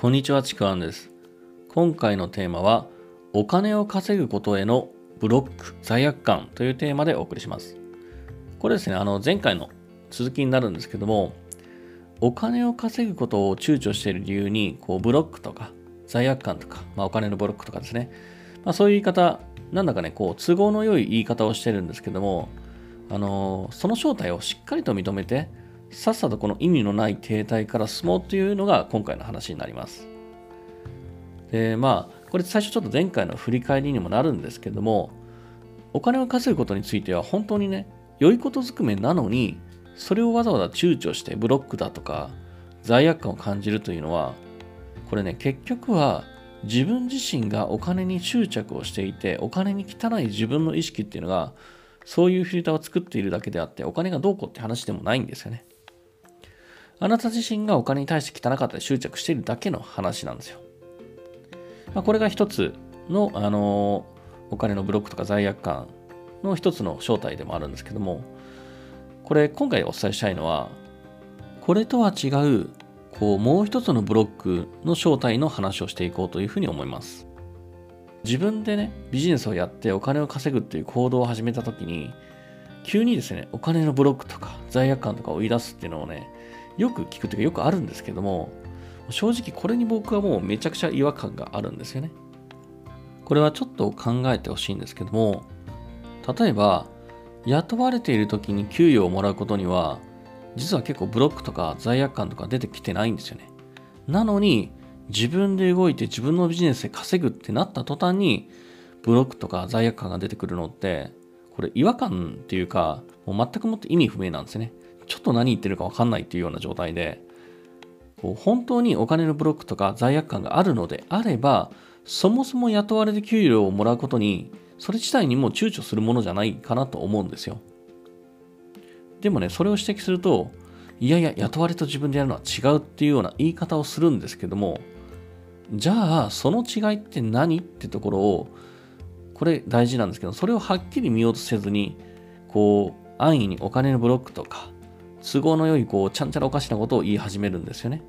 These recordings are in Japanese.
こんにちは、ちくわんです。今回のテーマは、お金を稼ぐことへのブロック、罪悪感というテーマでお送りします。これですね、あの、前回の続きになるんですけども、お金を稼ぐことを躊躇している理由に、こう、ブロックとか、罪悪感とか、まあ、お金のブロックとかですね、まあ、そういう言い方、なんだかね、こう、都合の良い言い方をしてるんですけども、あのその正体をしっかりと認めて、さっさとこの意味のない停滞から進もうというのが今回の話になります。で、まあ、これ最初ちょっと前回の振り返りにもなるんですけども、お金を稼ぐことについては本当にね、良いことずくめなのに、それをわざわざ躊躇してブロックだとか罪悪感を感じるというのは、これね、結局は自分自身がお金に執着をしていて、お金に汚い自分の意識っていうのが、そういうフィルターを作っているだけであって、お金がどうこうって話でもないんですよね。あなた自身がお金に対して汚かったり執着しているだけの話なんですよ。まあ、これが一つの、あのお金のブロックとか罪悪感の一つの正体でもあるんですけども、これ今回お伝えしたいのは、これとは違う、こう、もう一つのブロックの正体の話をしていこうというふうに思います。自分でね、ビジネスをやってお金を稼ぐっていう行動を始めた時に、急にですね、お金のブロックとか罪悪感とかを言い出すっていうのをね、よく聞くというかよくあるんですけども、正直これに僕はもうめちゃくちゃ違和感があるんですよね。これはちょっと考えてほしいんですけども、例えば、雇われている時に給与をもらうことには、実は結構ブロックとか罪悪感とか出てきてないんですよね。なのに、自分で動いて自分のビジネスで稼ぐってなった途端に、ブロックとか罪悪感が出てくるのって、これ違和感っていうか、もう全くもって意味不明なんですね。ちょっと何言ってるかわかんないっていうような状態で、こう本当にお金のブロックとか罪悪感があるのであれば、そもそも雇われで給料をもらうことに、それ自体にも躊躇するものじゃないかなと思うんですよ。でもね、それを指摘すると、いやいや、雇われと自分でやるのは違うっていうような言い方をするんですけども、じゃあ、その違いって何ってところを、これ大事なんですけど、それをはっきり見ようとせずに、こう、安易にお金のブロックとか、都合の良い、こう、ちゃんちゃらおかしなことを言い始めるんですよね。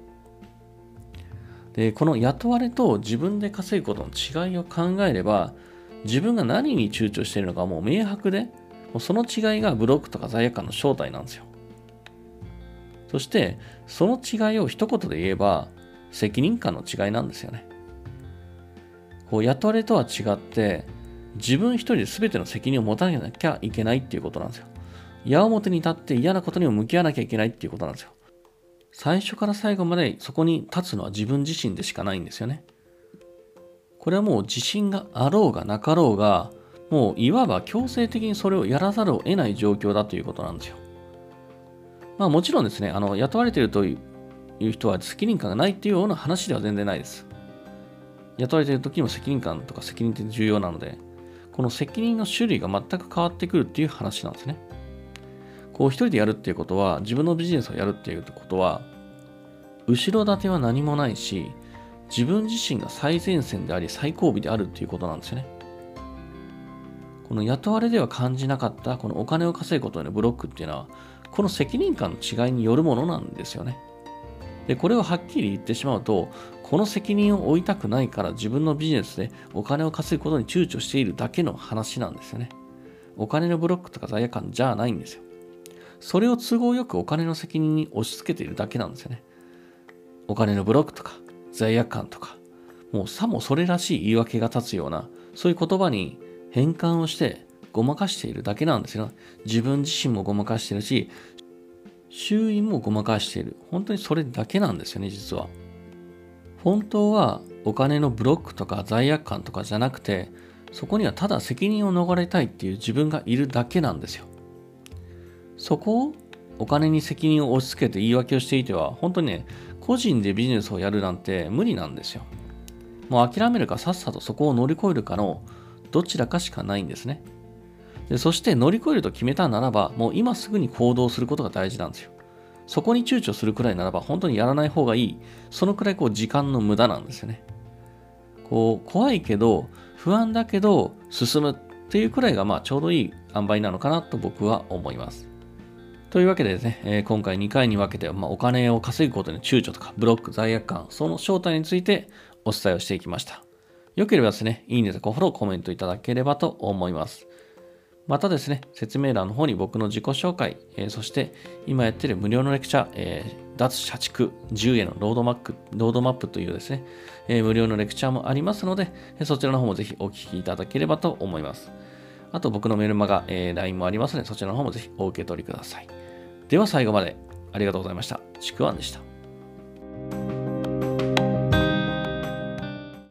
で、この雇われと自分で稼ぐことの違いを考えれば、自分が何に躊躇しているのかもう明白で、もうその違いがブロックとか罪悪感の正体なんですよ。そして、その違いを一言で言えば、責任感の違いなんですよね。こう雇われとは違って、自分一人で全ての責任を持たなきゃいけないっていうことなんですよ。矢面に立って嫌なことにも向き合わなきゃいけないっていうことなんですよ。最初から最後までそこに立つのは自分自身でしかないんですよね。これはもう自信があろうがなかろうが、もういわば強制的にそれをやらざるを得ない状況だということなんですよ。まあもちろんですね、あの雇われているという人は責任感がないっていうような話では全然ないです。雇われている時にも責任感とか責任って重要なので、この責任の種類が全く変わってくるっていう話なんですね。こう一人でやるっていうことは、自分のビジネスをやるっていうことは、後ろ盾は何もないし、自分自身が最前線であり最後尾であるっていうことなんですよね。この雇われでは感じなかったこのお金を稼ぐことへのブロックっていうのは、この責任感の違いによるものなんですよね。で、これをはっきり言ってしまうと、この責任を負いたくないから自分のビジネスでお金を稼ぐことに躊躇しているだけの話なんですよね。お金のブロックとか罪悪感じゃないんですよ。それを都合よくお金の責任に押し付けているだけなんですよね。お金のブロックとか、罪悪感とか、もうさもそれらしい言い訳が立つような、そういう言葉に変換をしてごまかしているだけなんですよ。自分自身もごまかしてるし、周囲もごまかしている。本当にそれだけなんですよね、実は。本当はお金のブロックとか罪悪感とかじゃなくて、そこにはただ責任を逃れたいっていう自分がいるだけなんですよ。そこをお金に責任を押し付けて言い訳をしていては、本当にね、個人でビジネスをやるなんて無理なんですよ。もう諦めるかさっさとそこを乗り越えるかのどちらかしかないんですね。でそして乗り越えると決めたならば、もう今すぐに行動することが大事なんですよ。そこに躊躇するくらいならば、本当にやらない方がいい。そのくらいこう時間の無駄なんですよね。こう、怖いけど、不安だけど、進むっていうくらいがまあちょうどいい塩梅なのかなと僕は思います。というわけでですね、えー、今回2回に分けて、まあ、お金を稼ぐことに躊躇とか、ブロック、罪悪感、その正体についてお伝えをしていきました。よければですね、いいねとか？フォロー、コメントいただければと思います。またですね、説明欄の方に僕の自己紹介、えー、そして今やってる無料のレクチャー、えー、脱社畜10へのロードマップロードマップというですね、えー、無料のレクチャーもありますので、そちらの方もぜひお聞きいただければと思います。あと僕のメルマガ、えー、LINE もありますので、そちらの方もぜひお受け取りください。では最後までありがとうございました。ちくわんでした。